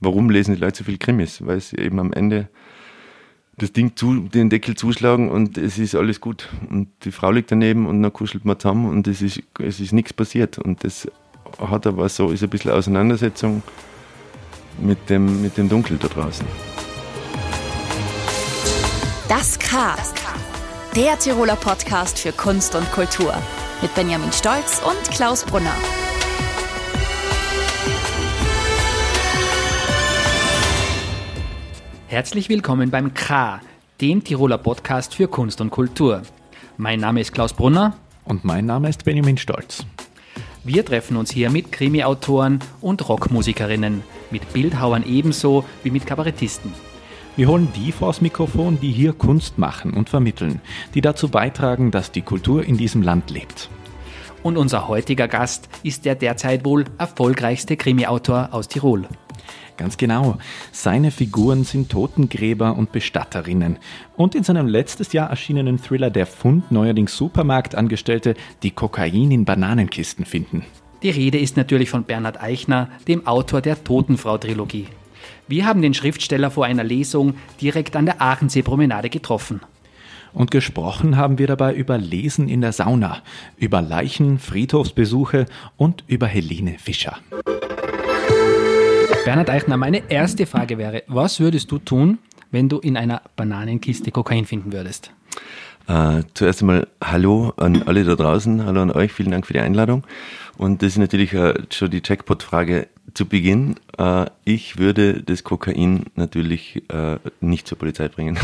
warum lesen die Leute so viel Krimis? Weil sie eben am Ende das Ding zu, den Deckel zuschlagen und es ist alles gut. Und die Frau liegt daneben und dann kuschelt man zusammen und es ist, es ist nichts passiert. Und das hat aber so, ist ein bisschen Auseinandersetzung mit dem, mit dem Dunkel da draußen. Das K. Der Tiroler Podcast für Kunst und Kultur. Mit Benjamin Stolz und Klaus Brunner. Herzlich willkommen beim K, dem Tiroler Podcast für Kunst und Kultur. Mein Name ist Klaus Brunner. Und mein Name ist Benjamin Stolz. Wir treffen uns hier mit Krimi-Autoren und Rockmusikerinnen, mit Bildhauern ebenso wie mit Kabarettisten. Wir holen die vors Mikrofon, die hier Kunst machen und vermitteln, die dazu beitragen, dass die Kultur in diesem Land lebt. Und unser heutiger Gast ist der derzeit wohl erfolgreichste Krimi-Autor aus Tirol. Ganz genau. Seine Figuren sind Totengräber und Bestatterinnen. Und in seinem letztes Jahr erschienenen Thriller Der Fund neuerdings Supermarktangestellte, die Kokain in Bananenkisten finden. Die Rede ist natürlich von Bernhard Eichner, dem Autor der Totenfrau-Trilogie. Wir haben den Schriftsteller vor einer Lesung direkt an der Aachensee-Promenade getroffen. Und gesprochen haben wir dabei über Lesen in der Sauna, über Leichen, Friedhofsbesuche und über Helene Fischer. Bernhard Eichner, meine erste Frage wäre, was würdest du tun, wenn du in einer Bananenkiste Kokain finden würdest? Äh, zuerst einmal Hallo an alle da draußen, hallo an euch, vielen Dank für die Einladung. Und das ist natürlich äh, schon die Jackpot-Frage zu Beginn. Äh, ich würde das Kokain natürlich äh, nicht zur Polizei bringen.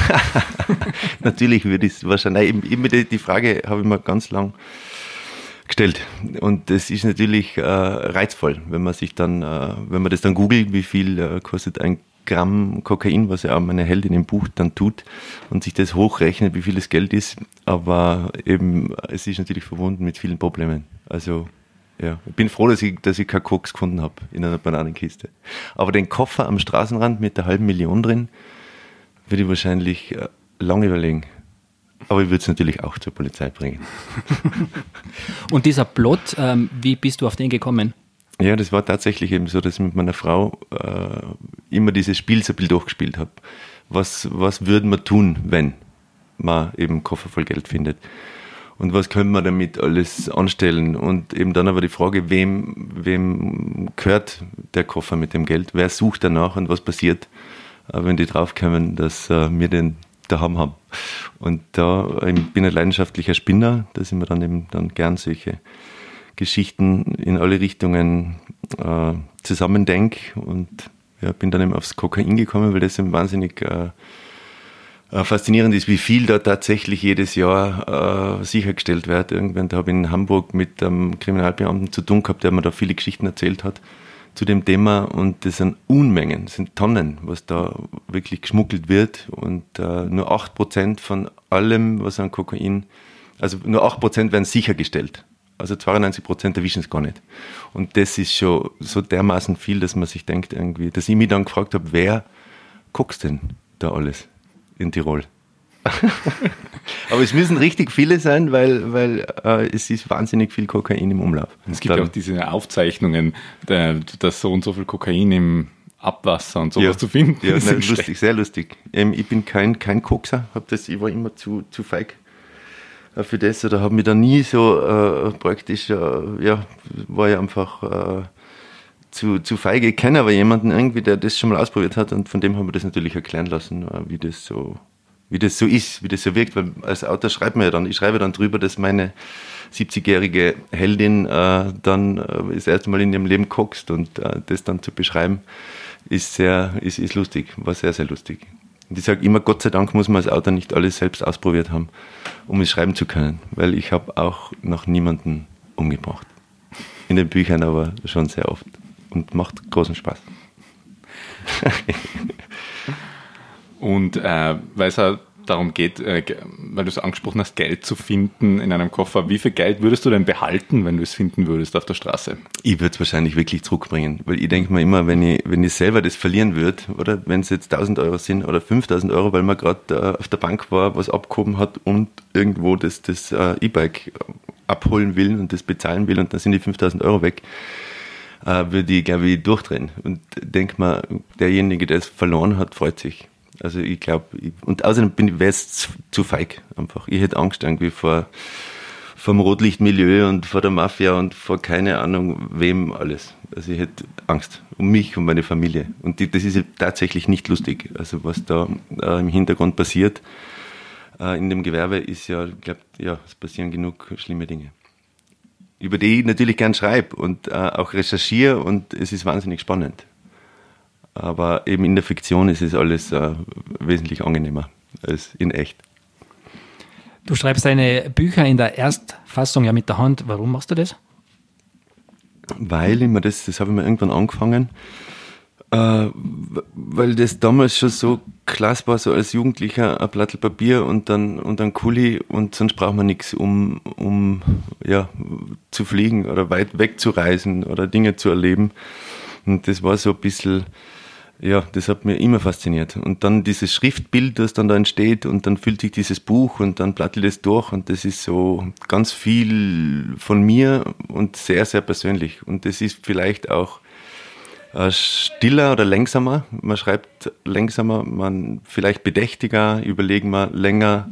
natürlich würde ich es wahrscheinlich, immer die, die Frage habe ich mir ganz lang gestellt. Und das ist natürlich äh, reizvoll, wenn man sich dann, äh, wenn man das dann googelt, wie viel äh, kostet ein Gramm Kokain, was ja auch meine Heldin im Buch dann tut und sich das hochrechnet, wie viel das Geld ist. Aber eben, es ist natürlich verbunden mit vielen Problemen. Also, ja, ich bin froh, dass ich, dass ich keinen Koks gefunden habe in einer Bananenkiste. Aber den Koffer am Straßenrand mit der halben Million drin, würde ich wahrscheinlich äh, lange überlegen. Aber ich würde es natürlich auch zur Polizei bringen. Und dieser Plot, ähm, wie bist du auf den gekommen? Ja, das war tatsächlich eben so, dass ich mit meiner Frau äh, immer dieses Spiel so ein bisschen durchgespielt habe. Was, was würden wir tun, wenn man eben Koffer voll Geld findet? Und was können wir damit alles anstellen? Und eben dann aber die Frage, wem, wem gehört der Koffer mit dem Geld? Wer sucht danach und was passiert, äh, wenn die draufkommen, dass äh, wir den daheim haben? Und da ich bin ein leidenschaftlicher Spinner, da sind wir dann eben dann gern solche Geschichten in alle Richtungen äh, zusammendenke und ja, bin dann eben aufs Kokain gekommen, weil das eben wahnsinnig äh, äh, faszinierend ist, wie viel da tatsächlich jedes Jahr äh, sichergestellt wird. Irgendwann habe ich in Hamburg mit einem Kriminalbeamten zu tun gehabt, der mir da viele Geschichten erzählt hat zu dem Thema und das sind Unmengen, das sind Tonnen, was da wirklich geschmuggelt wird und äh, nur 8% von allem, was an Kokain, also nur 8% werden sichergestellt. Also 92 Prozent erwischen es gar nicht. Und das ist schon so dermaßen viel, dass man sich denkt irgendwie, dass ich mich dann gefragt habe, wer guckst denn da alles in Tirol? Aber es müssen richtig viele sein, weil, weil äh, es ist wahnsinnig viel Kokain im Umlauf. Es gibt ja auch diese Aufzeichnungen, dass so und so viel Kokain im Abwasser und sowas ja. zu finden. Ja, nein, lustig, sehr lustig. Ähm, ich bin kein, kein Kokser, hab das, ich war immer zu, zu feig äh, für das oder habe mich da nie so äh, praktisch, äh, ja, war ja einfach äh, zu, zu feige. Ich kenne aber jemanden irgendwie, der das schon mal ausprobiert hat und von dem haben wir das natürlich erklären lassen, äh, wie das so, wie das so ist, wie das so wirkt, weil als Autor schreibt man ja dann, ich schreibe dann drüber, dass meine 70-jährige Heldin äh, dann äh, das erste Mal in ihrem Leben kokst und äh, das dann zu beschreiben, ist sehr, ist, ist lustig, war sehr, sehr lustig. Und ich sage immer, Gott sei Dank muss man als Autor nicht alles selbst ausprobiert haben, um es schreiben zu können, weil ich habe auch noch niemanden umgebracht. In den Büchern aber schon sehr oft und macht großen Spaß. und äh, weil es darum geht, äh, weil du es angesprochen hast, Geld zu finden in einem Koffer. Wie viel Geld würdest du denn behalten, wenn du es finden würdest auf der Straße? Ich würde es wahrscheinlich wirklich zurückbringen, weil ich denke mir immer, wenn ich, wenn ich selber das verlieren würde, oder wenn es jetzt 1000 Euro sind oder 5000 Euro, weil man gerade äh, auf der Bank war, was abgehoben hat und irgendwo das, das äh, E-Bike abholen will und das bezahlen will und dann sind die 5000 Euro weg. äh, würde ich, glaube ich, durchdrehen. Und denke mal, derjenige, der es verloren hat, freut sich. Also ich glaube, und außerdem wäre es zu, feig einfach. Ich hätte Angst irgendwie vor vom Rotlichtmilieu und vor der Mafia und vor keine Ahnung wem alles. Also ich hätte Angst um mich und meine Familie. Und die, das ist tatsächlich nicht lustig. Also was da äh, im Hintergrund passiert äh, in dem Gewerbe ist ja, ich glaube, ja, es passieren genug schlimme Dinge. Über die ich natürlich gern schreibe und äh, auch recherchiere und es ist wahnsinnig spannend. Aber eben in der Fiktion ist es alles äh, wesentlich angenehmer als in echt. Du schreibst deine Bücher in der Erstfassung ja mit der Hand. Warum machst du das? Weil ich mir das, das habe ich mir irgendwann angefangen, äh, weil das damals schon so klasse war, so als Jugendlicher ein Blatt Papier und dann, und dann Kuli und sonst braucht man nichts, um, um ja, zu fliegen oder weit wegzureisen oder Dinge zu erleben. Und das war so ein bisschen, ja, das hat mir immer fasziniert. Und dann dieses Schriftbild, das dann da entsteht und dann füllt sich dieses Buch und dann plattel das durch und das ist so ganz viel von mir und sehr, sehr persönlich. Und das ist vielleicht auch äh, stiller oder längsamer. Man schreibt längsamer, man vielleicht bedächtiger, überlegen wir länger,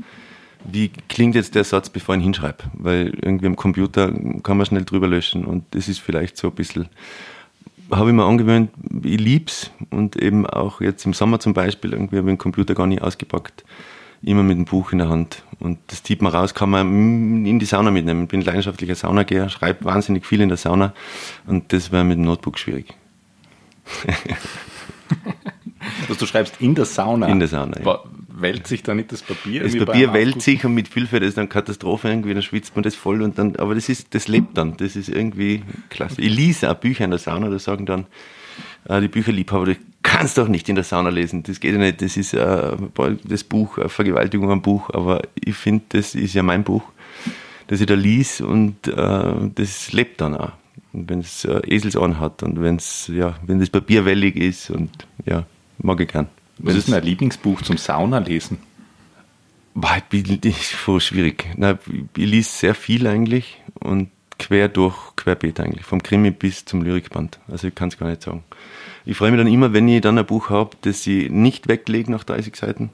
wie klingt jetzt der Satz, bevor ich ihn hinschreibe. Weil irgendwie am Computer kann man schnell drüber löschen und das ist vielleicht so ein bisschen habe ich mir angewöhnt, ich lieb's und eben auch jetzt im Sommer zum Beispiel, irgendwie habe ich den Computer gar nicht ausgepackt, immer mit dem Buch in der Hand und das zieht man raus, kann man in die Sauna mitnehmen. Ich bin leidenschaftlicher Saunageher, schreibe wahnsinnig viel in der Sauna und das wäre mit dem Notebook schwierig. also du schreibst in der Sauna? In der Sauna, ja wälzt sich da nicht das Papier? Das Papier wälzt sich und mit Füllfeld ist dann Katastrophe irgendwie, dann schwitzt man das voll und dann, aber das ist, das lebt dann, das ist irgendwie klasse. Ich lese auch Bücher in der Sauna, da sagen dann äh, die Bücherliebhaber, du kannst doch nicht in der Sauna lesen, das geht ja nicht, das ist äh, das Buch, äh, Vergewaltigung am Buch, aber ich finde, das ist ja mein Buch, das ich da lies und äh, das lebt dann auch. Und wenn es äh, Eselsohren hat und wenn's, ja, wenn das Papier wellig ist und ja, mag ich gern. Was ist dein Lieblingsbuch zum Saunalesen? Ich bin voll schwierig. Na, ich lese sehr viel eigentlich und quer durch, querbeet eigentlich, vom Krimi bis zum Lyrikband. Also ich kann es gar nicht sagen. Ich freue mich dann immer, wenn ich dann ein Buch habe, das ich nicht weglege nach 30 Seiten,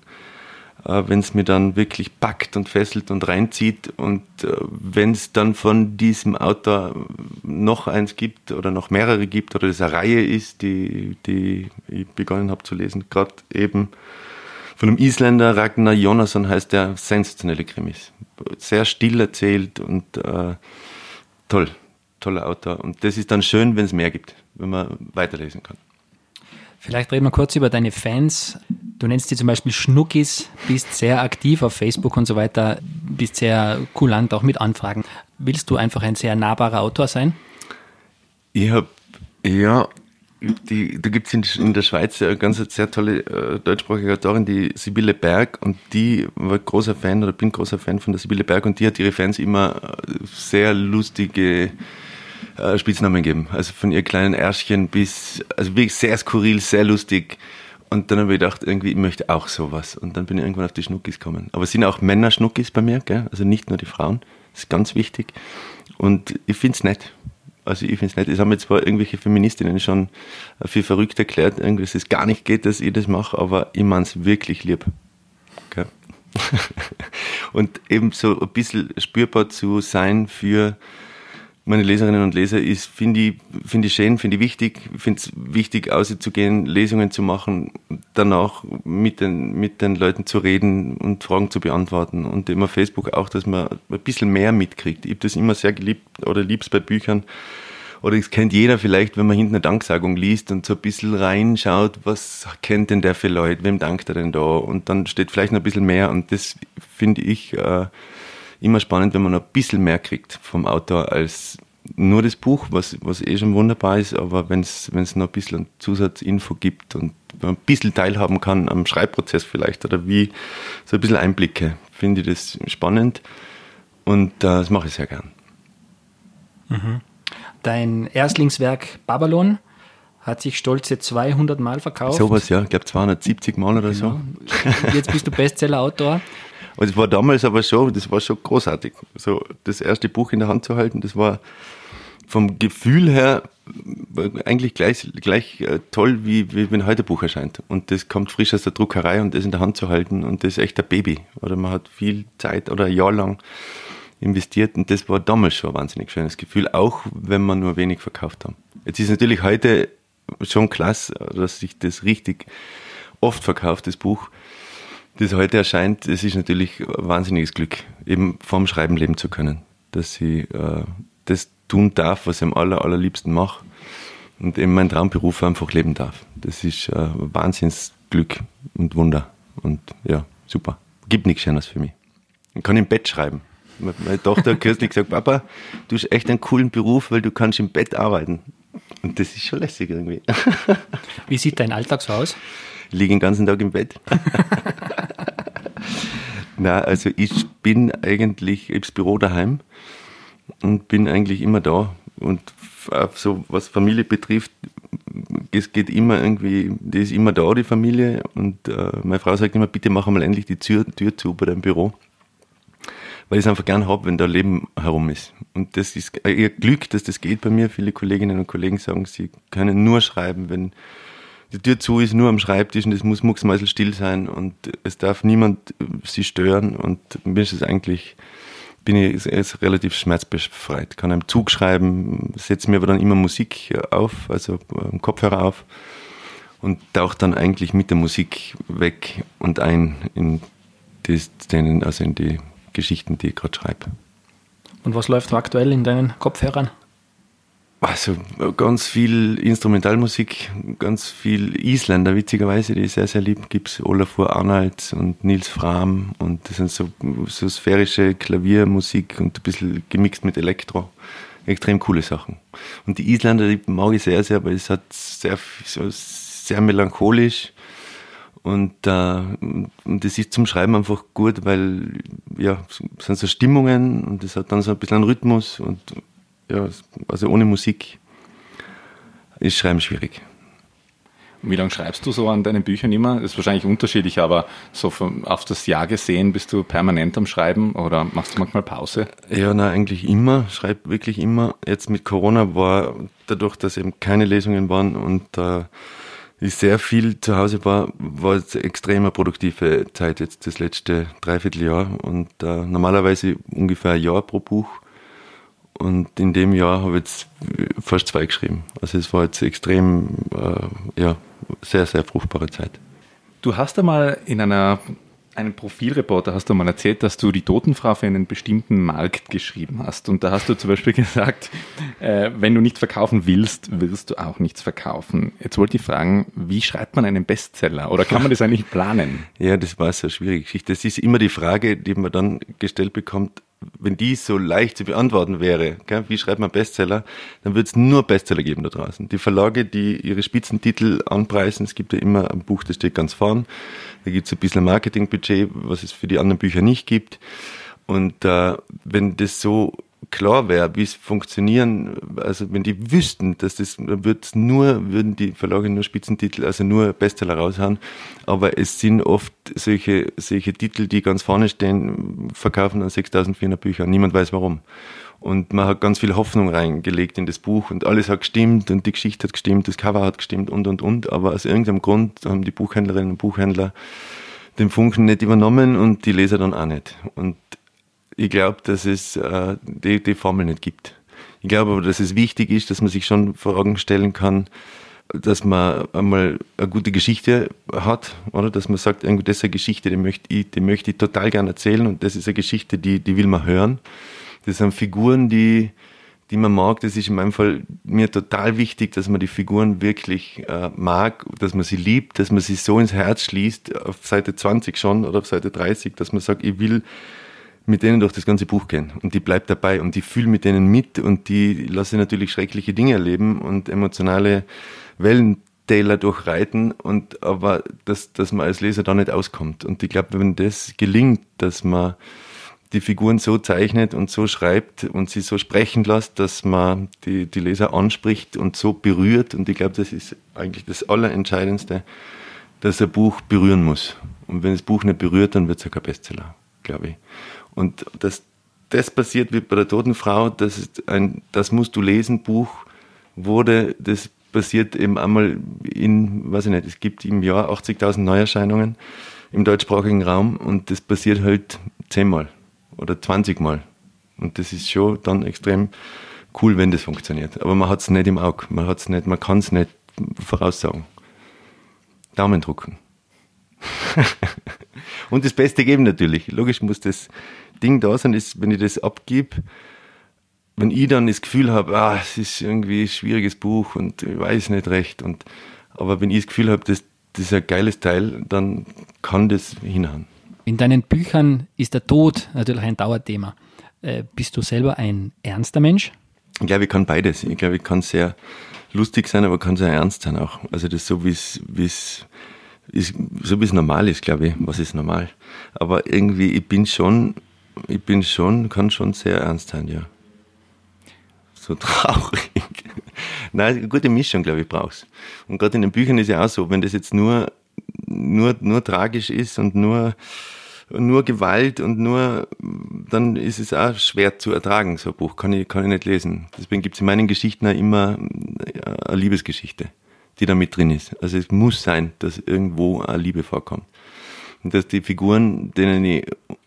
wenn es mir dann wirklich packt und fesselt und reinzieht und äh, wenn es dann von diesem Autor noch eins gibt oder noch mehrere gibt oder es eine Reihe ist, die, die ich begonnen habe zu lesen, gerade eben von einem Isländer, Ragnar Jonasson heißt der, sensationelle Krimis. Sehr still erzählt und äh, toll, toller Autor. Und das ist dann schön, wenn es mehr gibt, wenn man weiterlesen kann. Vielleicht reden wir kurz über deine Fans. Du nennst die zum Beispiel Schnuckis, bist sehr aktiv auf Facebook und so weiter, bist sehr kulant auch mit Anfragen. Willst du einfach ein sehr nahbarer Autor sein? Ich habe, ja, die, da gibt es in, in, der Schweiz eine ganz sehr tolle äh, deutschsprachige Autorin, die Sibylle Berg, und die war großer Fan oder bin großer Fan von der Sibylle Berg und die hat ihre Fans immer sehr lustige äh, Spitznamen geben. Also von ihr kleinen Ärschchen bis, also wirklich sehr skurril, sehr lustig. Und dann habe ich gedacht, irgendwie, ich möchte auch sowas. Und dann bin ich irgendwann auf die Schnuckis gekommen. Aber es sind auch Männer Schnuckis bei mir, gell? also nicht nur die Frauen. Das ist ganz wichtig. Und ich finde es nett. Also ich finde es nett. Es haben jetzt zwar irgendwelche Feministinnen schon viel verrückt erklärt, dass es gar nicht geht, dass ich das mache, aber ich meine es wirklich lieb. Okay? und eben so ein bisschen spürbar zu sein für meine Leserinnen und Leser ist, finde ich, finde ich schön, finde ich wichtig, finde es wichtig, auszugehen, Lesungen zu machen, danach mit den, mit den Leuten zu reden und Fragen zu beantworten und immer Facebook auch, dass man ein bisschen mehr mitkriegt. Ich habe das immer sehr geliebt oder lieb's bei Büchern. Oder es kennt jeder vielleicht, wenn man hinten eine Danksagung liest und so ein bisschen reinschaut, was kennt denn der für Leute, wem dankt er denn da? Und dann steht vielleicht noch ein bisschen mehr und das finde ich, äh, immer spannend, wenn man noch ein bisschen mehr kriegt vom Autor als nur das Buch, was, was eh schon wunderbar ist, aber wenn es noch ein bisschen Zusatzinfo gibt und man ein bisschen teilhaben kann am Schreibprozess vielleicht oder wie, so ein bisschen Einblicke, finde ich das spannend und äh, das mache ich sehr gern. Mhm. Dein Erstlingswerk Babylon hat sich stolze 200 Mal verkauft. Sowas, ja, ich glaube 270 Mal oder genau. so. Jetzt bist du Bestseller-Autor. Und es war damals aber schon, das war schon großartig. So das erste Buch in der Hand zu halten, das war vom Gefühl her eigentlich gleich, gleich äh, toll, wie, wie wenn heute ein Buch erscheint. Und das kommt frisch aus der Druckerei und das in der Hand zu halten und das ist echt ein Baby. Oder man hat viel Zeit oder ein Jahr lang investiert und das war damals schon ein wahnsinnig schönes Gefühl, auch wenn man nur wenig verkauft haben. Jetzt ist natürlich heute schon klasse, dass sich das richtig oft verkauft, das Buch, das heute erscheint. Das ist natürlich ein wahnsinniges Glück, eben vom Schreiben leben zu können, dass ich äh, das tun darf, was ich am aller, allerliebsten mache und eben meinen Traumberuf einfach leben darf. Das ist äh, ein Wahnsinnsglück und Wunder und ja, super. Gibt nichts Schönes für mich. Ich kann im Bett schreiben. Meine Tochter hat kürzlich gesagt, Papa, du hast echt einen coolen Beruf, weil du kannst im Bett arbeiten. Und das ist schon lässig irgendwie. Wie sieht dein Alltag so aus? Ich liege den ganzen Tag im Bett. Na, also ich bin eigentlich ich Büro daheim und bin eigentlich immer da. Und so was Familie betrifft, es geht immer irgendwie, die ist immer da, die Familie. Und äh, meine Frau sagt immer, bitte mach mal endlich die Tür, Tür zu bei deinem Büro. Weil ich es einfach gern habe, wenn da Leben herum ist. Und das ist ihr Glück, dass das geht bei mir. Viele Kolleginnen und Kollegen sagen, sie können nur schreiben, wenn die Tür zu ist, nur am Schreibtisch und es muss mucksmäusel still sein und es darf niemand sie stören. Und mir ist es eigentlich bin ich ist relativ schmerzbefreit. Kann einem Zug schreiben, setze mir aber dann immer Musik auf, also ähm, Kopfhörer auf und tauche dann eigentlich mit der Musik weg und ein in die also in die Geschichten, die ich gerade schreibe. Und was läuft aktuell in deinen Kopfhörern? Also ganz viel Instrumentalmusik, ganz viel Isländer, witzigerweise, die ich sehr, sehr lieb. Gibt es Olafur Arnalds und Nils Fram und das sind so, so sphärische Klaviermusik und ein bisschen gemixt mit Elektro. Extrem coole Sachen. Und die Isländer, die mag ich sehr, sehr, weil es hat sehr, so sehr melancholisch und, äh, und das ist zum Schreiben einfach gut, weil ja, es sind so Stimmungen und es hat dann so ein bisschen einen Rhythmus und ja, also ohne Musik ist Schreiben schwierig. Wie lange schreibst du so an deinen Büchern immer? Das ist wahrscheinlich unterschiedlich, aber so auf das Jahr gesehen bist du permanent am Schreiben oder machst du manchmal Pause? Ja, na eigentlich immer, schreibe wirklich immer. Jetzt mit Corona war dadurch, dass eben keine Lesungen waren und äh, ich sehr viel zu Hause war, war es extrem produktive Zeit jetzt das letzte Dreivierteljahr und äh, normalerweise ungefähr ein Jahr pro Buch. Und in dem Jahr habe ich jetzt fast zwei geschrieben. Also es war jetzt extrem, äh, ja, sehr, sehr fruchtbare Zeit. Du hast einmal in einer einem Profilreporter hast du mal erzählt, dass du die Totenfrau für einen bestimmten Markt geschrieben hast. Und da hast du zum Beispiel gesagt, äh, wenn du nicht verkaufen willst, wirst du auch nichts verkaufen. Jetzt wollte ich fragen, wie schreibt man einen Bestseller? Oder kann man das eigentlich planen? Ja, das war eine schwierige Geschichte. Das ist immer die Frage, die man dann gestellt bekommt, wenn die so leicht zu beantworten wäre, gell, wie schreibt man Bestseller, dann würde es nur Bestseller geben da draußen. Die Verlage, die ihre Spitzentitel anpreisen, es gibt ja immer ein Buch, das steht ganz vorn, da gibt es ein bisschen Marketingbudget, was es für die anderen Bücher nicht gibt. Und äh, wenn das so klar wäre, wie es funktionieren, also wenn die wüssten, dass das, wird's nur, würden die Verlage nur Spitzentitel, also nur Bestseller raushauen. Aber es sind oft solche, solche Titel, die ganz vorne stehen, verkaufen dann 6400 Bücher. Niemand weiß warum. Und man hat ganz viel Hoffnung reingelegt in das Buch und alles hat gestimmt und die Geschichte hat gestimmt, das Cover hat gestimmt und und und. Aber aus irgendeinem Grund haben die Buchhändlerinnen und Buchhändler den Funken nicht übernommen und die Leser dann auch nicht. Und ich glaube, dass es äh, die, die Formel nicht gibt. Ich glaube aber, dass es wichtig ist, dass man sich schon Fragen stellen kann, dass man einmal eine gute Geschichte hat, oder? Dass man sagt, das ist eine Geschichte, die möchte ich, die möchte ich total gerne erzählen und das ist eine Geschichte, die, die will man hören. Das sind Figuren, die, die man mag. Das ist in meinem Fall mir total wichtig, dass man die Figuren wirklich äh, mag, dass man sie liebt, dass man sie so ins Herz schließt, auf Seite 20 schon oder auf Seite 30, dass man sagt, ich will mit denen durch das ganze Buch gehen und die bleibt dabei und die fühlt mit denen mit und die lasse natürlich schreckliche Dinge erleben und emotionale Wellentäler durchreiten und aber dass, dass man als Leser da nicht auskommt. Und ich glaube, wenn das gelingt, dass man die Figuren so zeichnet und so schreibt und sie so sprechen lässt, dass man die, die Leser anspricht und so berührt. Und ich glaube, das ist eigentlich das Allerentscheidendste, dass ein Buch berühren muss. Und wenn das Buch nicht berührt, dann wird es ja kein Bestseller, glaube ich. Und das das passiert wie bei der toten Frau, das ist ein, das musst du lesen, Buch wurde, das passiert eben einmal in, weiß ich nicht, es gibt im Jahr 80.000 Neuerscheinungen im deutschsprachigen Raum und das passiert halt zehnmal oder 20 Mal. Und das ist schon dann extrem cool, wenn das funktioniert. Aber man hat es nicht im Auge, man hat's nicht, man kann es nicht voraussagen. Daumen drücken. und das Beste geben natürlich. Logisch muss das Ding da sein, ist, wenn ich das abgib, wenn ich dann das Gefühl habe, ah, es ist irgendwie ein schwieriges Buch und ich weiß nicht recht, und, aber wenn ich das Gefühl habe, das, das ist ein geiles Teil, dann kann das hinhauen. In deinen Büchern ist der Tod natürlich ein Dauerthema. Äh, bist du selber ein ernster Mensch? Ich glaube, ich kann beides. Ich glaube, ich kann sehr lustig sein, aber kann sehr ernst sein auch. Also das so, wie es, wie es ist, so wie es normal ist, glaube ich. Was ist normal? Aber irgendwie, ich bin schon, ich bin schon, kann schon sehr ernst sein, ja. So traurig. Nein, eine gute Mischung, glaube ich, brauchst. Und gerade in den Büchern ist ja auch so, wenn das jetzt nur, nur, nur tragisch ist und nur, nur Gewalt und nur, dann ist es auch schwer zu ertragen, so ein Buch. Kann ich, kann ich nicht lesen. Deswegen gibt es in meinen Geschichten auch immer eine Liebesgeschichte die da mit drin ist. Also es muss sein, dass irgendwo eine Liebe vorkommt. Und dass die Figuren, denen ich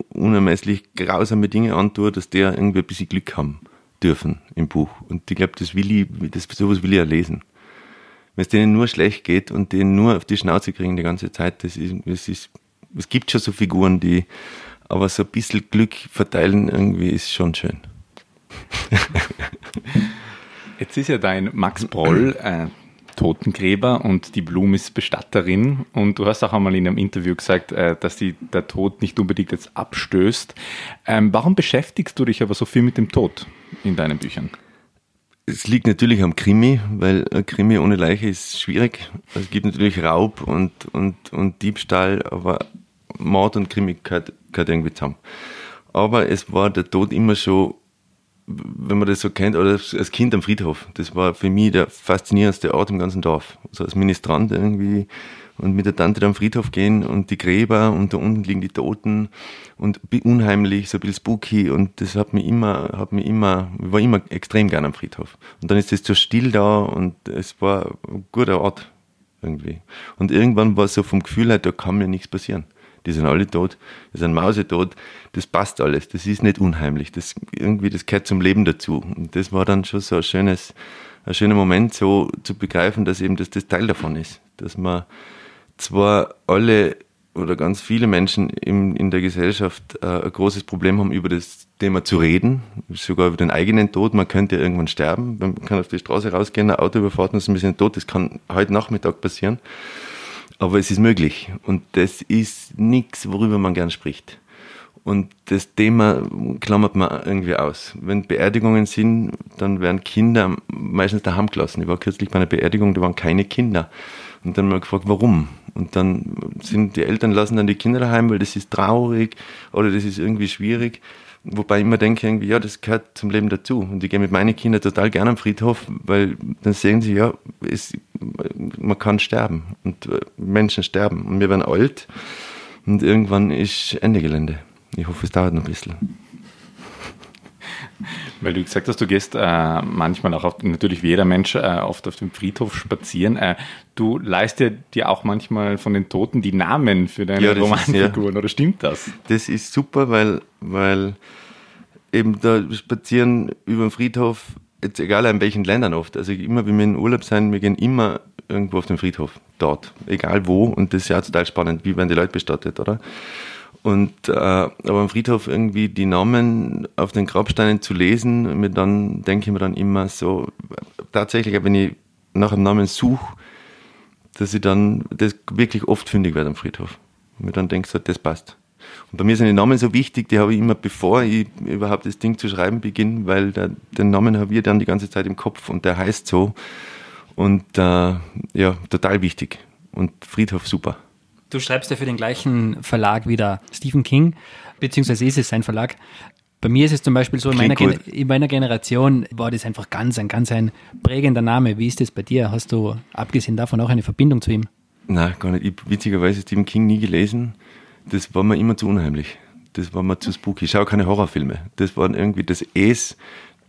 unermesslich grausame Dinge antue, dass die irgendwie ein bisschen Glück haben dürfen im Buch. Und ich glaube, das will ich, das, sowas will ich ja lesen. Wenn es denen nur schlecht geht und denen nur auf die Schnauze kriegen die ganze Zeit, das ist, das ist, es gibt schon so Figuren, die aber so ein bisschen Glück verteilen, irgendwie ist schon schön. Jetzt ist ja dein Max Broll, äh, Totengräber und die Blume ist Bestatterin. Und du hast auch einmal in einem Interview gesagt, äh, dass die, der Tod nicht unbedingt jetzt abstößt. Ähm, warum beschäftigst du dich aber so viel mit dem Tod in deinen Büchern? Es liegt natürlich am Krimi, weil ein Krimi ohne Leiche ist schwierig. Es gibt natürlich Raub und, und, und Diebstahl, aber Mord und Krimi gehört, gehört irgendwie zusammen. Aber es war der Tod immer schon wenn man das so kennt, oder als Kind am Friedhof. Das war für mich der faszinierendste Ort im ganzen Dorf. So als Ministrant irgendwie und mit der Tante am Friedhof gehen und die Gräber und da unten liegen die Toten und unheimlich, so ein bisschen spooky und das hat mich immer, hat mich immer, ich war immer extrem gern am Friedhof. Und dann ist es so still da und es war ein guter Ort irgendwie. Und irgendwann war es so vom Gefühl her, da kann mir nichts passieren die sind alle tot, die sind mausetot, das passt alles, das ist nicht unheimlich, das irgendwie, das gehört zum Leben dazu. Und das war dann schon so ein schönes, ein schöner Moment, so zu begreifen, dass eben das, das Teil davon ist, dass man zwar alle oder ganz viele Menschen in, in der Gesellschaft äh, ein großes Problem haben, über das Thema zu reden, sogar über den eigenen Tod. Man könnte irgendwann sterben, man kann auf die Straße rausgehen, ein Auto überfahren ist ein bisschen tot. Das kann heute Nachmittag passieren. Aber es ist möglich und das ist nichts, worüber man gern spricht. Und das Thema klammert man irgendwie aus. Wenn Beerdigungen sind, dann werden Kinder meistens daheim gelassen. Ich war kürzlich bei einer Beerdigung, da waren keine Kinder. Und dann wir gefragt, warum? Und dann sind die Eltern lassen dann die Kinder daheim, weil das ist traurig oder das ist irgendwie schwierig. Wobei ich immer denke, irgendwie, ja, das gehört zum Leben dazu. Und ich gehe mit meinen Kindern total gerne am Friedhof, weil dann sehen sie, ja, es, man kann sterben und äh, Menschen sterben. Und wir werden alt und irgendwann ist Ende Gelände. Ich hoffe, es dauert noch ein bisschen. Weil du gesagt hast, du gehst äh, manchmal auch, auf, natürlich wie jeder Mensch, äh, oft auf dem Friedhof spazieren. Äh, du leist dir, dir auch manchmal von den Toten die Namen für deine ja, Romanfiguren, ja. oder stimmt das? Das ist super, weil, weil eben da spazieren über den Friedhof, jetzt egal in welchen Ländern oft, also immer, wenn wir in Urlaub sind, wir gehen immer irgendwo auf den Friedhof, dort, egal wo, und das ist ja total spannend, wie werden die Leute bestattet, oder? Und äh, aber am Friedhof irgendwie die Namen auf den Grabsteinen zu lesen, mir dann denke ich mir dann immer so, tatsächlich, wenn ich nach einem Namen suche, dass ich dann das wirklich oft fündig werde am Friedhof. Und mir dann denke so, das passt. Und bei mir sind die Namen so wichtig, die habe ich immer, bevor ich überhaupt das Ding zu schreiben beginne, weil der, den Namen habe ich dann die ganze Zeit im Kopf und der heißt so. Und äh, ja, total wichtig. Und Friedhof super. Du schreibst ja für den gleichen Verlag wie der Stephen King, beziehungsweise ist es sein Verlag. Bei mir ist es zum Beispiel so, in meiner, in meiner, Generation war das einfach ganz ein, ganz ein prägender Name. Wie ist das bei dir? Hast du abgesehen davon auch eine Verbindung zu ihm? Nein, gar nicht. Ich habe witzigerweise Stephen King nie gelesen. Das war mir immer zu unheimlich. Das war mir zu spooky. Ich schaue keine Horrorfilme. Das waren irgendwie das Es,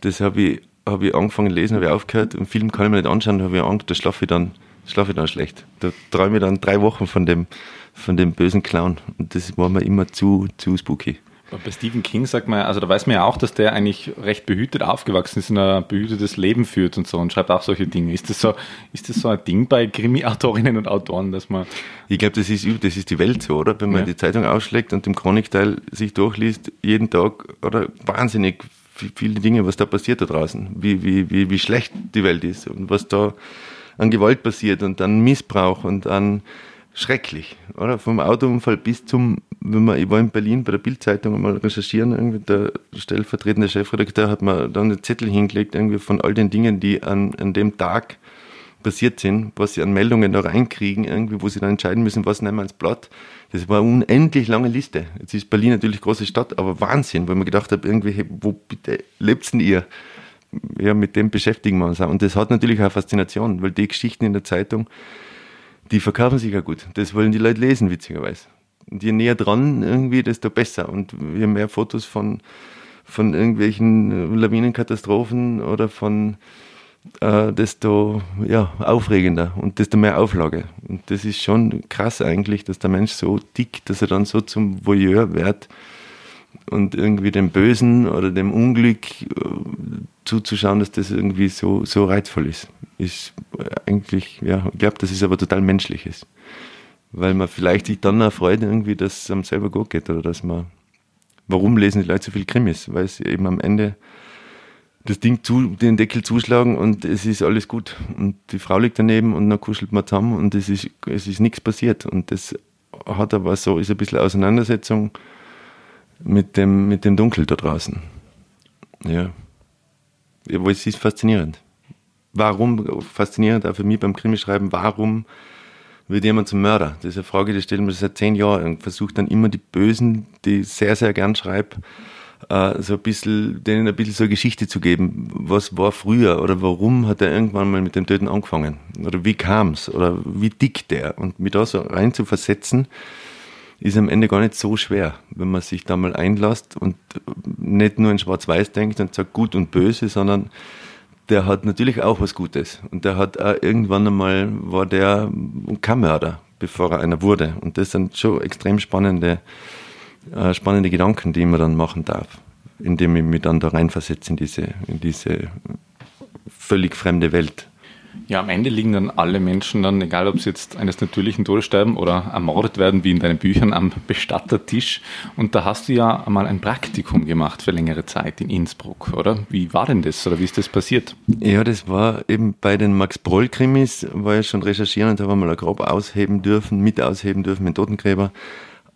das habe ich, hab ich angefangen zu lesen, habe ich aufgehört. Einen Film kann ich mir nicht anschauen, habe ich Angst, da schlafe ich dann, schlafe ich dann schlecht. Da träume ich dann drei Wochen von dem, von dem bösen Clown. Und das war mir immer zu, zu spooky. Bei Stephen King sagt man, also da weiß man ja auch, dass der eigentlich recht behütet aufgewachsen ist und ein behütetes Leben führt und so und schreibt auch solche Dinge. Ist das so, ist das so ein Ding bei Krimi-Autorinnen und Autoren, dass man. Ich glaube, das ist, das ist die Welt so, oder? Wenn man ja. die Zeitung ausschlägt und im Chronikteil sich durchliest, jeden Tag, oder wahnsinnig viele Dinge, was da passiert da draußen, wie, wie, wie, wie schlecht die Welt ist und was da an Gewalt passiert und an Missbrauch und an schrecklich, oder? Vom Autounfall bis zum, wenn man, ich war in Berlin bei der Bildzeitung mal recherchieren, irgendwie der stellvertretende Chefredakteur hat mir dann einen Zettel hingelegt, irgendwie von all den Dingen, die an, an dem Tag passiert sind, was sie an Meldungen da reinkriegen, irgendwie, wo sie dann entscheiden müssen, was nehmen wir ins Blatt. Das war eine unendlich lange Liste. Jetzt ist Berlin natürlich große Stadt, aber Wahnsinn, weil man gedacht habe, irgendwie, wo bitte lebt denn ihr? Ja, mit dem beschäftigen wir uns auch. Und das hat natürlich auch eine Faszination, weil die Geschichten in der Zeitung, die verkaufen sich ja gut. Das wollen die Leute lesen, witzigerweise. Und je näher dran irgendwie, desto besser. Und je mehr Fotos von, von irgendwelchen Lawinenkatastrophen oder von äh, desto ja, aufregender und desto mehr Auflage. Und das ist schon krass eigentlich, dass der Mensch so dick, dass er dann so zum Voyeur wird und irgendwie dem Bösen oder dem Unglück äh, zuzuschauen, dass das irgendwie so, so reizvoll ist ist eigentlich, ja, ich glaube, das ist aber total menschliches. Weil man vielleicht sich dann auch freut, irgendwie, dass es einem selber gut geht oder dass man, warum lesen die Leute so viel Krimis? Weil sie eben am Ende das Ding zu, den Deckel zuschlagen und es ist alles gut. Und die Frau liegt daneben und dann kuschelt man zusammen und es ist, es ist nichts passiert. Und das hat aber so, ist ein bisschen Auseinandersetzung mit dem, mit dem Dunkel da draußen. Ja. Aber es ist faszinierend warum, faszinierend auch für mich beim Krimischreiben, warum wird jemand zum Mörder? Das ist eine Frage, die stellen wir seit zehn Jahren und versuche dann immer die Bösen, die ich sehr, sehr gern schreibe, äh, so ein bisschen, denen ein bisschen so eine Geschichte zu geben. Was war früher oder warum hat er irgendwann mal mit dem Töten angefangen? Oder wie kam es? Oder wie dick der? Und mich da so rein zu versetzen, ist am Ende gar nicht so schwer, wenn man sich da mal einlässt und nicht nur in Schwarz-Weiß denkt und sagt gut und böse, sondern der hat natürlich auch was Gutes. Und der hat auch irgendwann einmal, war der kein Mörder, bevor er einer wurde. Und das sind schon extrem spannende, äh, spannende Gedanken, die man dann machen darf, indem ich mich dann da reinversetze in diese, in diese völlig fremde Welt. Ja, am Ende liegen dann alle Menschen dann, egal ob sie jetzt eines natürlichen Todes sterben oder ermordet werden, wie in deinen Büchern, am Bestattertisch. Und da hast du ja einmal ein Praktikum gemacht für längere Zeit in Innsbruck, oder? Wie war denn das oder wie ist das passiert? Ja, das war eben bei den Max-Broll-Krimis, war ich schon recherchieren und habe mal ein Grab ausheben dürfen, mit ausheben dürfen, mit Totengräber.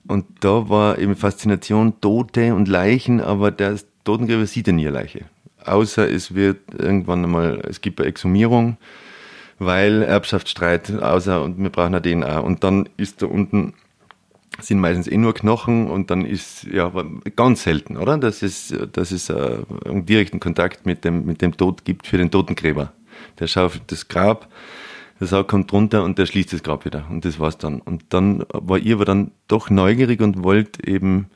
Und da war eben Faszination Tote und Leichen, aber der Totengräber sieht ja nie eine Leiche. Außer es wird irgendwann einmal, es gibt eine Exhumierung weil Erbschaftsstreit, außer und wir brauchen eine DNA. Und dann ist da unten sind meistens eh nur Knochen und dann ist ja ganz selten, oder? Dass es, dass es äh, einen direkten Kontakt mit dem, mit dem Tod gibt für den Totengräber. Der schaufelt das Grab, der Sarg kommt runter und der schließt das Grab wieder. Und das war's dann. Und dann war ich aber dann doch neugierig und wollte eben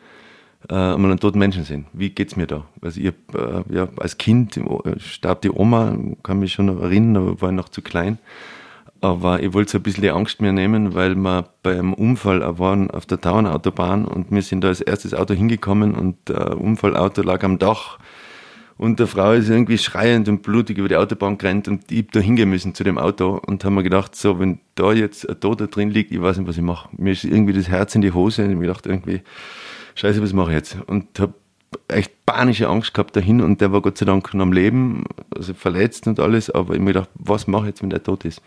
äh, einmal einen toten Menschen sehen. Wie geht's mir da? Also ich äh, ja, als Kind äh, starb die Oma, kann mich schon noch erinnern, aber war noch zu klein. Aber ich wollte so ein bisschen die Angst mir nehmen, weil wir beim Unfall waren auf der Tauernautobahn und wir sind da als erstes Auto hingekommen und der Unfallauto lag am Dach und der Frau ist irgendwie schreiend und blutig über die Autobahn gerannt und ich hab da hingehen müssen zu dem Auto und haben mir gedacht, so, wenn da jetzt ein Toter drin liegt, ich weiß nicht, was ich mache. Mir ist irgendwie das Herz in die Hose und ich habe gedacht, irgendwie, scheiße, was mache ich jetzt? Und habe echt panische Angst gehabt dahin und der war Gott sei Dank noch am Leben, also verletzt und alles, aber ich mir gedacht, was mache ich jetzt, wenn der tot ist?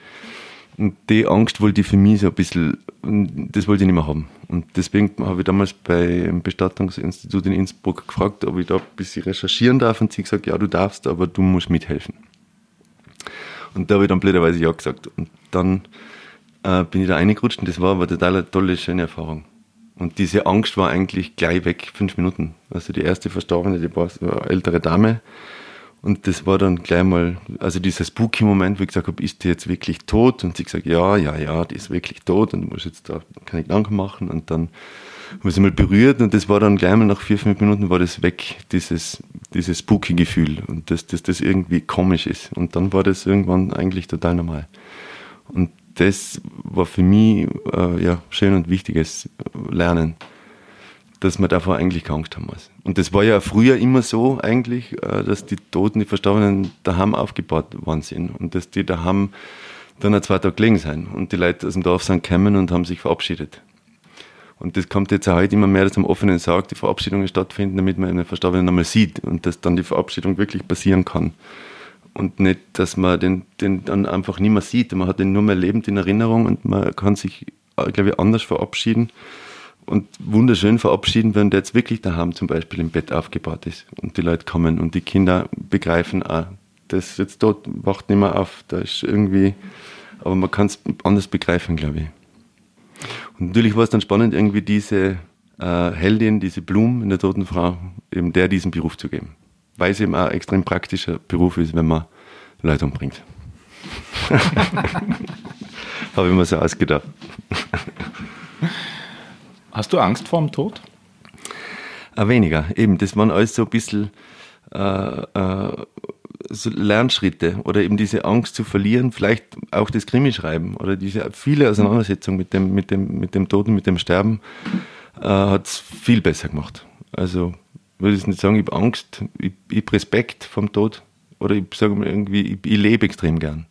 Und die Angst wollte ich für mich so ein bisschen, das wollte ich nicht mehr haben. Und deswegen habe ich damals beim Bestattungsinstitut in Innsbruck gefragt, ob ich da ein bisschen recherchieren darf und sie gesagt, ja, du darfst, aber du musst mithelfen. Und da habe ich dann blöderweise ja gesagt. Und dann äh, bin ich da reingerutscht und das war aber total eine tolle, schöne Erfahrung. Und diese Angst war eigentlich gleich weg, fünf Minuten. Also die erste Verstorbene, die war eine ältere Dame. Und das war dann gleich mal, also dieser spooky-Moment, wo ich gesagt habe, ist die jetzt wirklich tot? Und sie gesagt, ja, ja, ja, die ist wirklich tot und du musst jetzt da keine Gedanken machen. Und dann haben wir sie mal berührt und das war dann gleich mal nach vier, fünf Minuten war das weg, dieses, dieses spooky Gefühl und dass das, das irgendwie komisch ist. Und dann war das irgendwann eigentlich total normal. Und das war für mich äh, ja, schön und wichtiges Lernen, dass man davor eigentlich keine Angst haben muss. Und das war ja früher immer so eigentlich, äh, dass die Toten, die Verstorbenen daheim aufgebaut worden sind und dass die daheim dann ein zwei Tage gelegen sind und die Leute aus dem Dorf sind gekommen und haben sich verabschiedet. Und das kommt jetzt auch heute immer mehr zum offenen Sarg, die Verabschiedungen stattfinden, damit man einen Verstorbenen einmal sieht und dass dann die Verabschiedung wirklich passieren kann. Und nicht, dass man den, den dann einfach nicht mehr sieht. Man hat den nur mehr lebend in Erinnerung und man kann sich, äh, glaube ich, anders verabschieden und wunderschön verabschieden, wenn der jetzt wirklich daheim zum Beispiel im Bett aufgebaut ist und die Leute kommen und die Kinder begreifen, ah, das ist jetzt dort, wacht nicht mehr auf, da ist irgendwie, aber man kann es anders begreifen, glaube ich. Und natürlich war es dann spannend, irgendwie diese äh, Heldin, diese Blume in der toten Frau, eben der diesen Beruf zu geben. Weil es eben auch ein extrem praktischer Beruf ist, wenn man Leute umbringt. Habe ich mir so ausgedacht. Hast du Angst vor dem Tod? Äh, weniger, eben. Das waren alles so ein bisschen äh, äh, so Lernschritte oder eben diese Angst zu verlieren, vielleicht auch das Krimi-Schreiben oder diese viele Auseinandersetzungen mit dem, mit dem, mit dem Toten, mit dem Sterben, äh, hat es viel besser gemacht. Also würde ich nicht sagen, ich habe Angst, ich, ich habe Respekt vom Tod oder ich sage mal irgendwie, ich, ich lebe extrem gern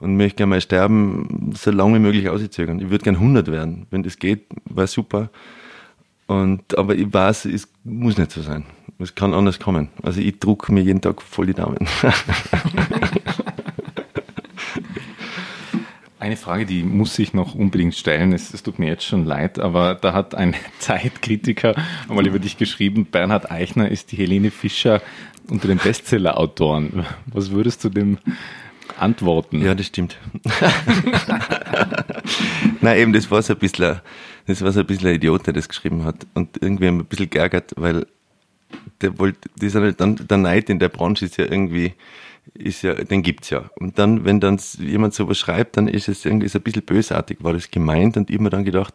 und möchte gerne mal sterben, so lange wie möglich auszögern. Ich würde gern 100 werden, wenn das geht, wäre super. Und, aber ich weiß, es muss nicht so sein. Es kann anders kommen. Also ich drucke mir jeden Tag voll die Daumen. Eine Frage, die muss ich noch unbedingt stellen. Es, es, tut mir jetzt schon leid, aber da hat ein Zeitkritiker einmal über dich geschrieben, Bernhard Eichner ist die Helene Fischer unter den Bestseller-Autoren. Was würdest du dem antworten? Ja, das stimmt. Nein, eben, das war so ein bisschen, das war so ein bisschen ein Idiot, der das geschrieben hat. Und irgendwie haben wir ein bisschen geärgert, weil der wollte, dieser, der Neid in der Branche ist ja irgendwie, ist ja, den gibt's ja. Und dann, wenn dann jemand sowas schreibt, dann ist es irgendwie ist ein bisschen bösartig, war das gemeint und ich habe mir dann gedacht,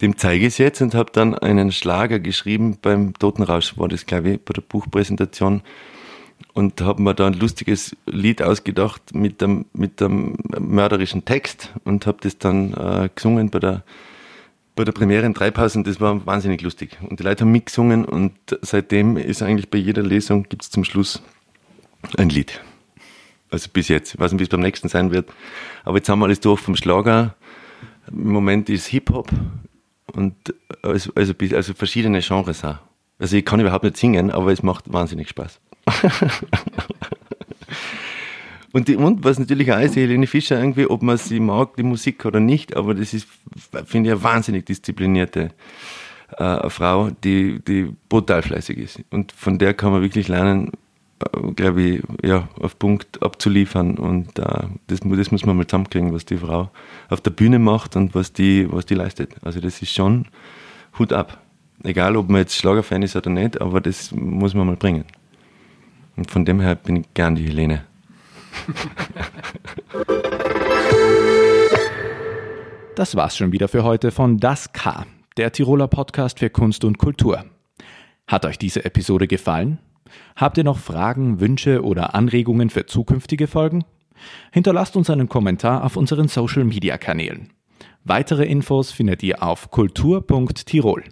dem zeige ich es jetzt und habe dann einen Schlager geschrieben beim Totenrausch, war das glaube ich bei der Buchpräsentation und habe mir da ein lustiges Lied ausgedacht mit dem, mit dem mörderischen Text und habe das dann äh, gesungen bei der bei der Premiere in Treibhausen, das war wahnsinnig lustig. Und die Leute haben mitgesungen und seitdem ist eigentlich bei jeder Lesung gibt es zum Schluss ein Lied. Also bis jetzt. Ich weiß nicht, wie es beim nächsten sein wird. Aber jetzt haben wir alles durch vom Schlager. Im Moment ist Hip-Hop und also, also, also verschiedene Genres auch. Also ich kann überhaupt nicht singen, aber es macht wahnsinnig Spaß. Und, die, und was natürlich auch ist, Helene Fischer irgendwie, ob man sie mag, die Musik oder nicht, aber das ist, finde ich, eine wahnsinnig disziplinierte äh, Frau, die, die brutal fleißig ist. Und von der kann man wirklich lernen, äh, glaube ich, ja, auf Punkt abzuliefern. Und äh, das, das muss man mal zusammenkriegen, was die Frau auf der Bühne macht und was die, was die leistet. Also das ist schon Hut ab. Egal, ob man jetzt Schlagerfan ist oder nicht, aber das muss man mal bringen. Und von dem her bin ich gern die Helene. Das war's schon wieder für heute von Das K, der Tiroler Podcast für Kunst und Kultur. Hat euch diese Episode gefallen? Habt ihr noch Fragen, Wünsche oder Anregungen für zukünftige Folgen? Hinterlasst uns einen Kommentar auf unseren Social Media Kanälen. Weitere Infos findet ihr auf kultur.tirol.